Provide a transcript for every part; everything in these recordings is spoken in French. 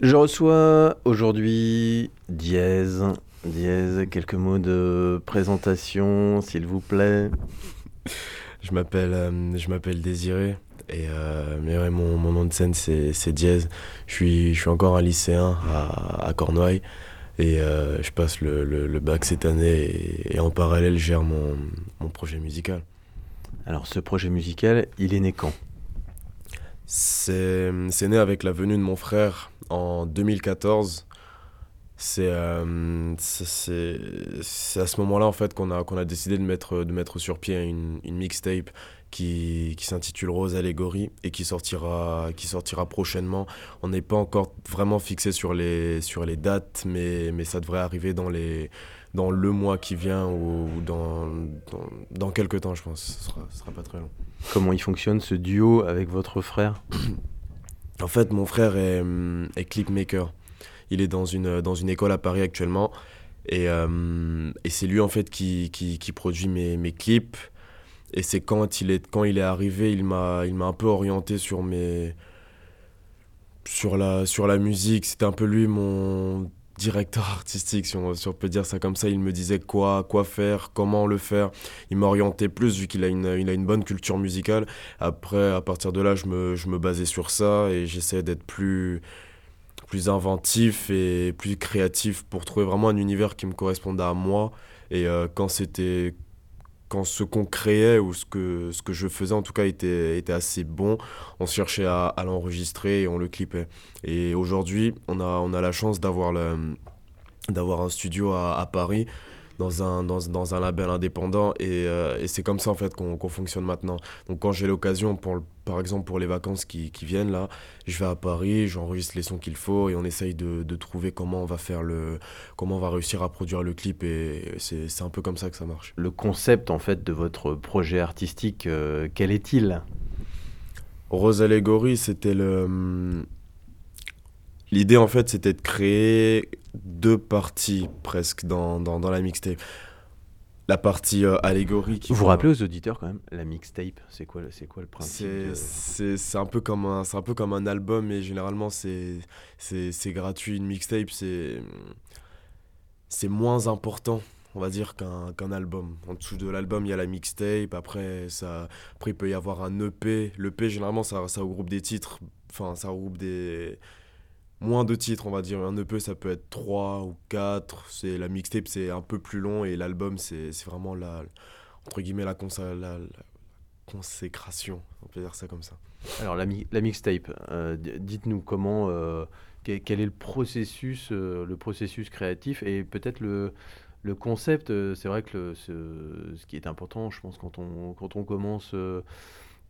Je reçois aujourd'hui Dièse. Dièse, quelques mots de présentation, s'il vous plaît. Je m'appelle euh, je m'appelle Désiré et euh, mais ouais, mon, mon nom de scène c'est Dièse. Je suis je suis encore un lycéen à, à Cornouailles et euh, je passe le, le, le bac cette année et, et en parallèle je gère mon, mon projet musical. Alors ce projet musical, il est né quand? C'est c'est né avec la venue de mon frère en 2014. C'est euh, à ce moment-là en fait qu'on a qu'on a décidé de mettre de mettre sur pied une, une mixtape qui, qui s'intitule Rose Allégorie et qui sortira qui sortira prochainement. On n'est pas encore vraiment fixé sur les sur les dates mais mais ça devrait arriver dans les dans le mois qui vient ou, dans, dans quelques temps je pense. Ce sera sera pas très long. Comment il fonctionne ce duo avec votre frère? En fait, mon frère est, est clipmaker. Il est dans une, dans une école à Paris actuellement. Et, euh, et c'est lui, en fait, qui, qui, produit mes, mes clips. Et c'est quand il est, quand il est arrivé, il m'a, il m'a un peu orienté sur mes, sur la, sur la musique. C'était un peu lui mon directeur artistique, si on, peut dire ça comme ça. Il me disait quoi, quoi faire, comment le faire. Il m'orientait plus vu qu'il a une, il a une bonne culture musicale. Après, à partir de là, je me, je me basais sur ça et j'essayais d'être plus, plus inventif et plus créatif pour trouver vraiment un univers qui me correspondait à moi. Et euh, quand c'était quand ce qu'on créait ou ce que, ce que je faisais en tout cas était, était assez bon, on cherchait à, l'enregistrer et on le clippait. Et aujourd'hui, on a, on a la chance d'avoir d'avoir un studio à Paris dans un, dans, dans, un label indépendant et, euh, et c'est comme ça en fait qu'on qu fonctionne maintenant. Donc quand j'ai l'occasion, pour, par exemple pour les vacances qui, qui, viennent là, je vais à Paris, j'enregistre les sons qu'il faut et on essaye de, de, trouver comment on va faire le, comment on va réussir à produire le clip et c'est un peu comme ça que ça marche. Le concept en fait de votre projet artistique, euh, quel est-il? Rose Allégorie, c'était le L'idée, en fait, c'était de créer deux parties presque dans, dans, dans la mixtape. La partie euh, allégorie. Vous vous rappelez aux auditeurs quand même, la mixtape, c'est quoi, quoi le principe C'est de... un, peu comme un, un peu comme un album, mais généralement c'est gratuit. Une mixtape, c'est moins important on va dire qu'un qu album. En dessous de l'album, il y a la mixtape, après, ça, après il peut y avoir un EP. L'EP, généralement, ça, ça regroupe des titres, enfin, ça regroupe des, moins de titres, on va dire. Un EP, ça peut être 3 ou 4. C'est, la mixtape, c'est un peu plus long et l'album, c'est, vraiment la, entre guillemets, la, consa, la, consécration. On peut dire ça comme ça. Alors, la, la mixtape, euh, dites-nous comment, euh, quel est le processus, euh, le processus créatif et peut-être le, le concept. C'est vrai que ce, ce, qui est important, je pense, quand on, quand on commence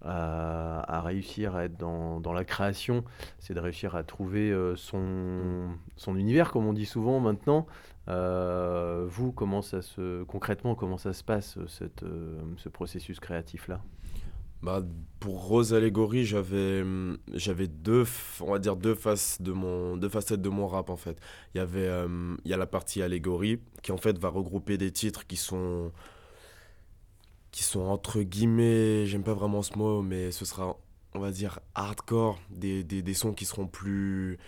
à, à, réussir à être dans, dans la création, c'est de réussir à trouver euh, son, son univers, comme on dit souvent maintenant. Euh, vous, comment ça se, concrètement, comment ça se passe, cette, euh, ce processus créatif-là? Bah, pour Rose Allégorie, j'avais j'avais deux on va dire deux faces de mon deux facettes de mon rap en fait. Il y avait euh, il y a la partie allégorie qui en fait va regrouper des titres qui sont qui sont entre guillemets, j'aime pas vraiment ce mot, mais ce sera, on va dire, hardcore, des, sons qui seront plus,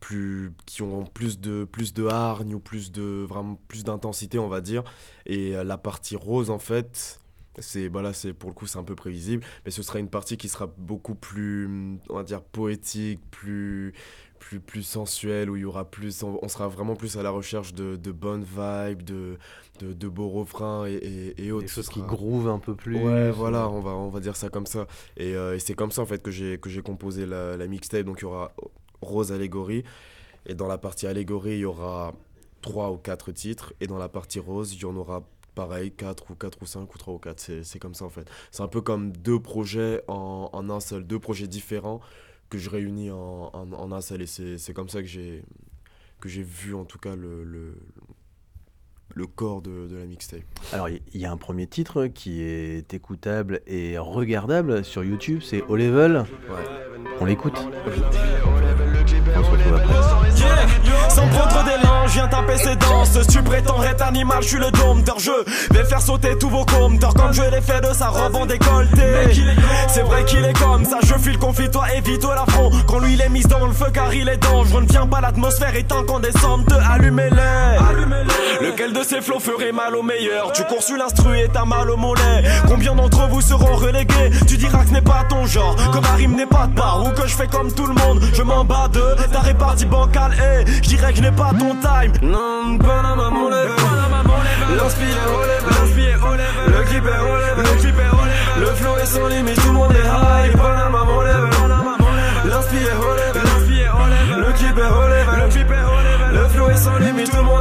plus, qui ont plus de, plus de hargne ou plus de, vraiment plus d'intensité, on va dire. Et la partie rose, en fait, c'est bah là c'est pour le coup c'est un peu prévisible mais ce sera une partie qui sera beaucoup plus on va dire poétique plus plus, plus sensuel, où il y aura plus, on, on, sera vraiment plus à la recherche de, de bonnes vibes, de, de, de beaux refrains et, et, et autres. Des choses qui groovent un peu plus. Ouais, voilà, on va, on va dire ça comme ça. Et, euh, et c'est comme ça en fait que j'ai composé la, la mixtape. Donc il y aura Rose Allégorie. Et dans la partie Allégorie, il y aura trois ou quatre titres. Et dans la partie Rose, il y en aura pareil, 4 ou 4 ou 5 ou 3 ou 4. C'est comme ça en fait. C'est un peu comme deux projets en, en un seul, deux projets différents que je réunis en, en, en un seul. Et c'est comme ça que j'ai que j'ai vu en tout cas le, le, le corps de, de la mixtape. Alors il y, y, a un premier titre qui est écoutable et regardable sur YouTube, c'est O Level. Ouais. On l'écoute. On se retrouve après. Yeah, je viens taper ses danses. Tu prétends être animal, je suis le dompteur. Je vais faire sauter tous vos compteurs comme je l'ai fait de sa robe en décolleté. C'est vrai qu'il est comme ça, je file confie-toi, évite-toi l'affront. Quand lui il est mis dans le feu car il est dangereux. Ne viens pas, l'atmosphère étant qu'on descende, te allumez-les. De ces flots ferait mal au meilleur. Tu cours sur l'instru et t'as mal au mollet. Combien d'entre vous seront relégués? Tu diras que ce n'est pas ton genre, que ma rime n'est pas de part ou que je fais comme tout le monde. Je m'en bats de ta répartie bancale et je dirais que je n'ai pas ton time. Non, Panama mon l'inspire l'inspire relève, le clip est relève, le clip est relève, le flow est sans limite, tout le monde est high. Panama mon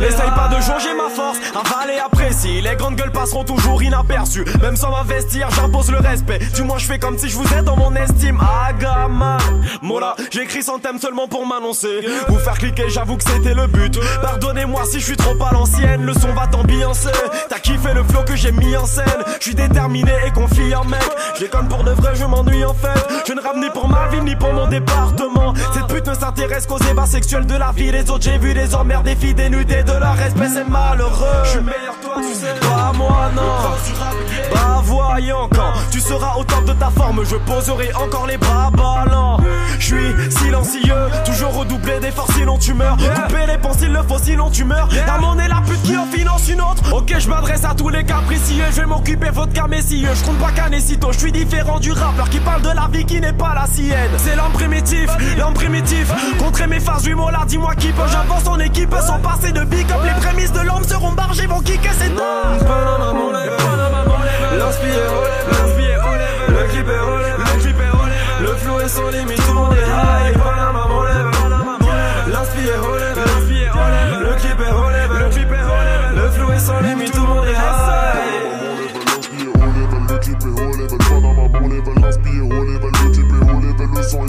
Essaye pas de jauger ma force, avaler apprécie. Les grandes gueules passeront toujours inaperçues. Même sans m'investir, j'impose le respect. Du moins, je fais comme si je vous ai dans mon estime. Agama, Mola, j'écris sans thème seulement pour m'annoncer. Vous faire cliquer, j'avoue que c'était le but. Pardonnez-moi si je suis trop à l'ancienne. Le son va t'ambiancer. T'as kiffé le flow que j'ai mis en scène. Je suis déterminé et confiant, mec. J'ai comme pour de vrai, je m'ennuie en fait. Je ne rame ni pour ma vie ni pour mon département. Cette pute ne s'intéresse qu'aux ébats sexuels de la vie. Les autres, j'ai vu des emmerdes, des filles dénudées de leur respect, c'est malheureux. Je suis meilleur, toi, tu sais. Pas moi, non. Bah, voyons quand tu seras au top de ta forme, je poserai encore les bras ballants. Je suis silencieux, toujours redoublé d'efforts sinon tu meurs. Couper les pensées, le faut sinon tu meurs. La monnaie, la pute qui en finance une autre. Ok, je m'adresse à tous les capricieux, je vais m'occuper votre cas messieurs. Je compte pas qu'un sitôt, je suis différent du rappeur qui parle de la vie qui n'est pas la sienne. C'est l'homme primitif, l'homme primitif. Contrer mes phases, lui, là, dis-moi qui peut. J'avance en équipe sans passer de big up. Les prémices de l'homme seront bargées, vont kicker cette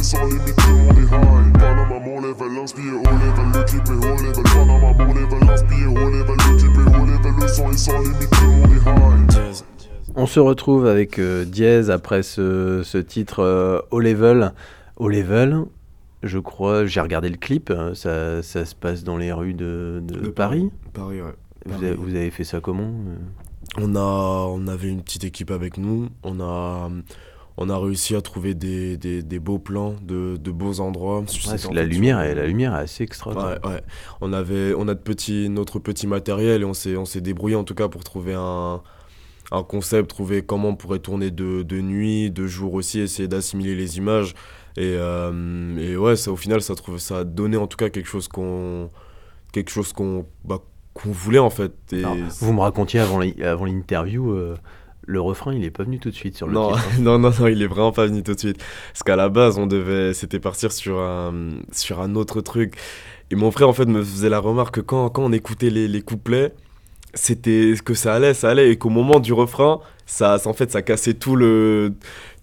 sans limite, tout le monde est high. Panama mon level, l'inspire relève, le clip est relève, Panama mon level, l'inspire relève, le clip est relève, le son est sans limite, tout le monde est high. On se retrouve avec euh, Diez après ce, ce titre euh, au level. Au level, je crois, j'ai regardé le clip, hein, ça, ça, se passe dans les rues de, de, De Paris. Paris, ouais. Vous, avez, vous avez fait ça comment euh? On, a, on avait une petite équipe avec nous. On a, on a réussi à trouver des, des, des beaux plans, de, de beaux endroits. Ouais, la lumière, est, la lumière est assez extraordinaire. Ouais, ouais. On, avait, on a de petits, notre petit matériel et on s'est, on s'est débrouillé en tout cas pour trouver un, un concept, trouver comment on pourrait tourner de, de nuit, de jour aussi, essayer d'assimiler les images. Et, euh, et ouais, ça, au final, ça, trouve, ça a donné en tout cas quelque chose qu'on, quelque chose qu'on, bah, qu'on voulait en fait. Et Alors, vous me racontiez avant l'interview, euh, le refrain, il est pas venu tout de suite sur le non, titre. hein. non, non, non, il est vraiment pas venu tout de suite. Parce qu'à la base, on devait, c'était partir sur un, sur un autre truc. Et mon frère, en fait, me faisait la remarque que quand, quand on écoutait les, les couplets, c'était que ça allait, ça allait, et qu'au moment du refrain, ça, ça, en fait, ça cassait tout le,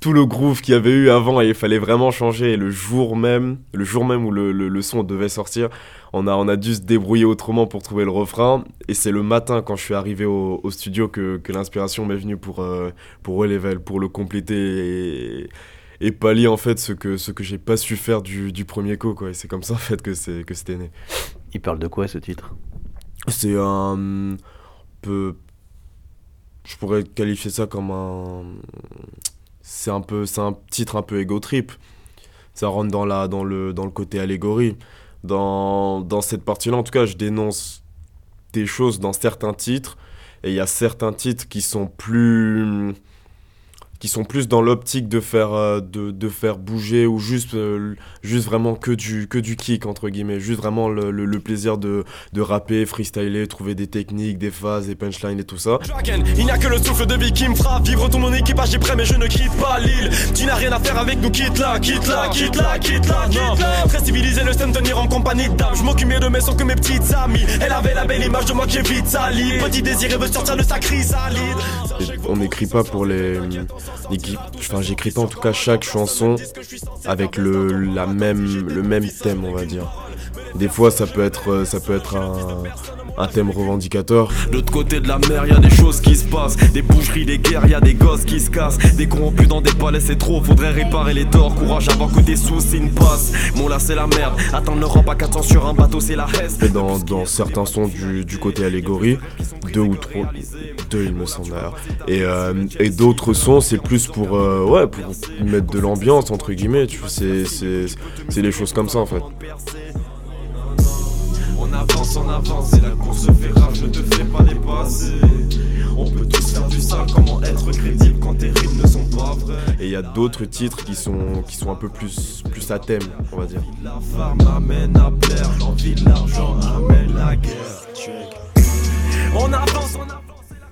tout le groove qu'il y avait eu avant, et il fallait vraiment changer. Et le jour même, le jour même où le, le, le son devait sortir, on a, on a dû se débrouiller autrement pour trouver le refrain. Et c'est le matin, quand je suis arrivé au, au studio, que, que l'inspiration m'est venue pour, euh, pour Level, pour le compléter et, et pallier en fait ce que, ce que j'ai pas su faire du, du premier coup. Quoi. Et c'est comme ça en fait que c'était né. Il parle de quoi ce titre? C'est un Je pourrais qualifier ça comme un. C'est un un titre un peu ego trip. Ça rentre dans la, dans le, dans côté allégorie. Dans, dans cette partie-là, en tout cas, je dénonce des choses dans certains titres, et il y a certains titres qui sont plus qui sont plus dans l'optique de faire euh, de, de faire bouger ou juste euh, juste vraiment que du que du kick entre guillemets. Juste vraiment le, le, le plaisir de, de rapper freestyler trouver des techniques des phases des punchlines et tout ça. Dragon, il n'y a que le souffle de vie qui me fera vivre tout mon équipage est prêt mais je ne quitte pas l'île. Tu n'as rien à faire avec nous quitte là quitte là quitte là quitte là non. Très civilisé le système tenir en compagnie dames. Je m'occupe mieux de mes sons que mes petites amies. Elle avait la belle image de moi qui est vite salie. Petit désir et veut sortir de sa chrysalide on n'écrit pas pour les enfin j'écris pas en tout cas chaque chanson avec le la même le même thème on va dire. Des fois ça peut être euh, ça peut être un un thème revendicateur. De l'autre côté de la mer, y a des choses qui se passent. Des boucheries, des guerres, y a des gosses qui se cassent. Des corrompus dans des palais, c'est trop. Faudrait réparer les torts. Courage avant que des soucis ne passent. Mon là, c'est la merde. Attendre l'Europe à 400 sur un bateau, c'est la hesse. Et dans, dans certains sons du, du côté allégorie, deux ou trois, deux il me semble d'ailleurs. Et, euh, et d'autres sons, c'est plus pour, euh, ouais, pour mettre de l'ambiance, entre guillemets. Tu vois, c'est, c'est, c'est des choses comme ça en fait. On avance, on avance, et la course fait rage, ne te fais pas dépasser. On peut tous faire du sale, comment être crédible quand tes rimes ne sont pas vraies? Et il y a d'autres titres qui sont, qui sont un peu plus, plus à thème, on va dire. La femme amène à plaire, l'envie de l'argent amène la guerre. On avance, on avance.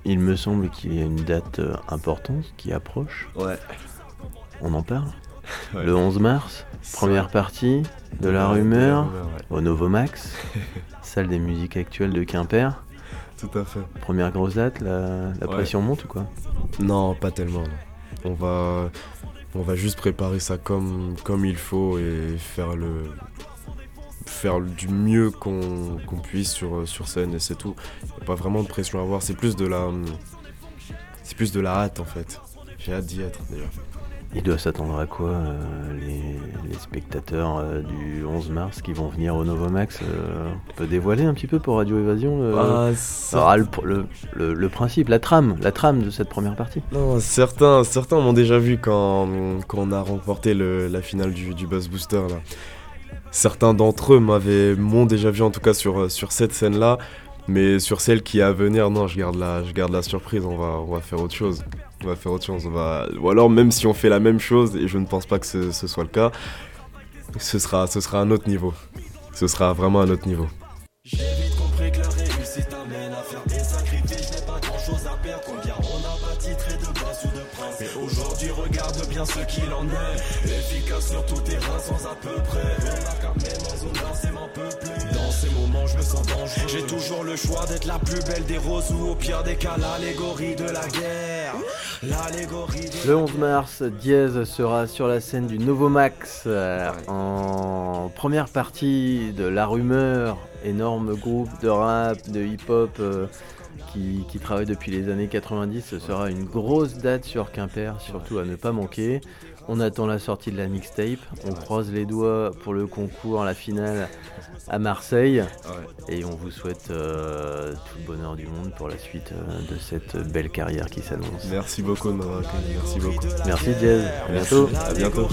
Il me semble qu'il y a une date euh, importante qui approche. Ouais. On en parle Ouais. Le 11 mars, première partie de la rumeur ouais. au Novomax, salle des musiques actuelles de Quimper. Tout à fait. Première grosse date, la, la Ouais. pression monte ou quoi? Non, pas tellement. non. On va, on va juste préparer ça comme, comme il faut et faire le, faire du mieux qu'on puisse sur, sur scène et c'est tout. Y a pas vraiment de pression à avoir. C'est plus de la, c'est plus de la hâte en fait. J'ai hâte d'y être déjà. Il doit s'attendre à quoi euh, les, les spectateurs euh, du 11 mars qui vont venir au Novomax euh, On peut dévoiler un petit peu pour Radio Évasion le, Ah, le, le- le- le principe, la trame, la trame de cette première partie Non, certains, certains m'ont déjà vu quand, quand on a remporté la finale du, du Buzz Booster. Là. Certains d'entre eux m'avaient, m'ont déjà vu en tout cas sur, sur cette scène-là. Mais sur celle qui est à venir, non, je garde la, je garde la surprise. On va, on va faire autre chose. On va faire autre chose. On va... Ou alors, même si on fait la même chose, et je ne pense pas que ce, ce soit le cas, ce sera, ce sera un autre niveau. Ce sera vraiment un autre niveau. Regarde bien ce qu'il en est. Efficace sur tout terrain sans à peu près. Dans ces moments, je me sens dangereux. J'ai toujours le choix d'être la plus belle des roses ou au pire des cas, l'allégorie de la guerre. Le 11 mars, Diez sera sur la scène du Novomax euh, en première partie de La Rumeur, énorme groupe de rap, de hip-hop euh, qui travaille depuis les années 90. Ce sera une grosse date sur Quimper, surtout à ne pas manquer. On attend la sortie de la mixtape, on croise les doigts pour le concours, la finale à Marseille. Et on vous souhaite euh, tout le bonheur du monde pour la suite euh, de cette belle carrière qui s'annonce. Merci beaucoup. Merci beaucoup. Merci Diez, à bientôt. À bientôt.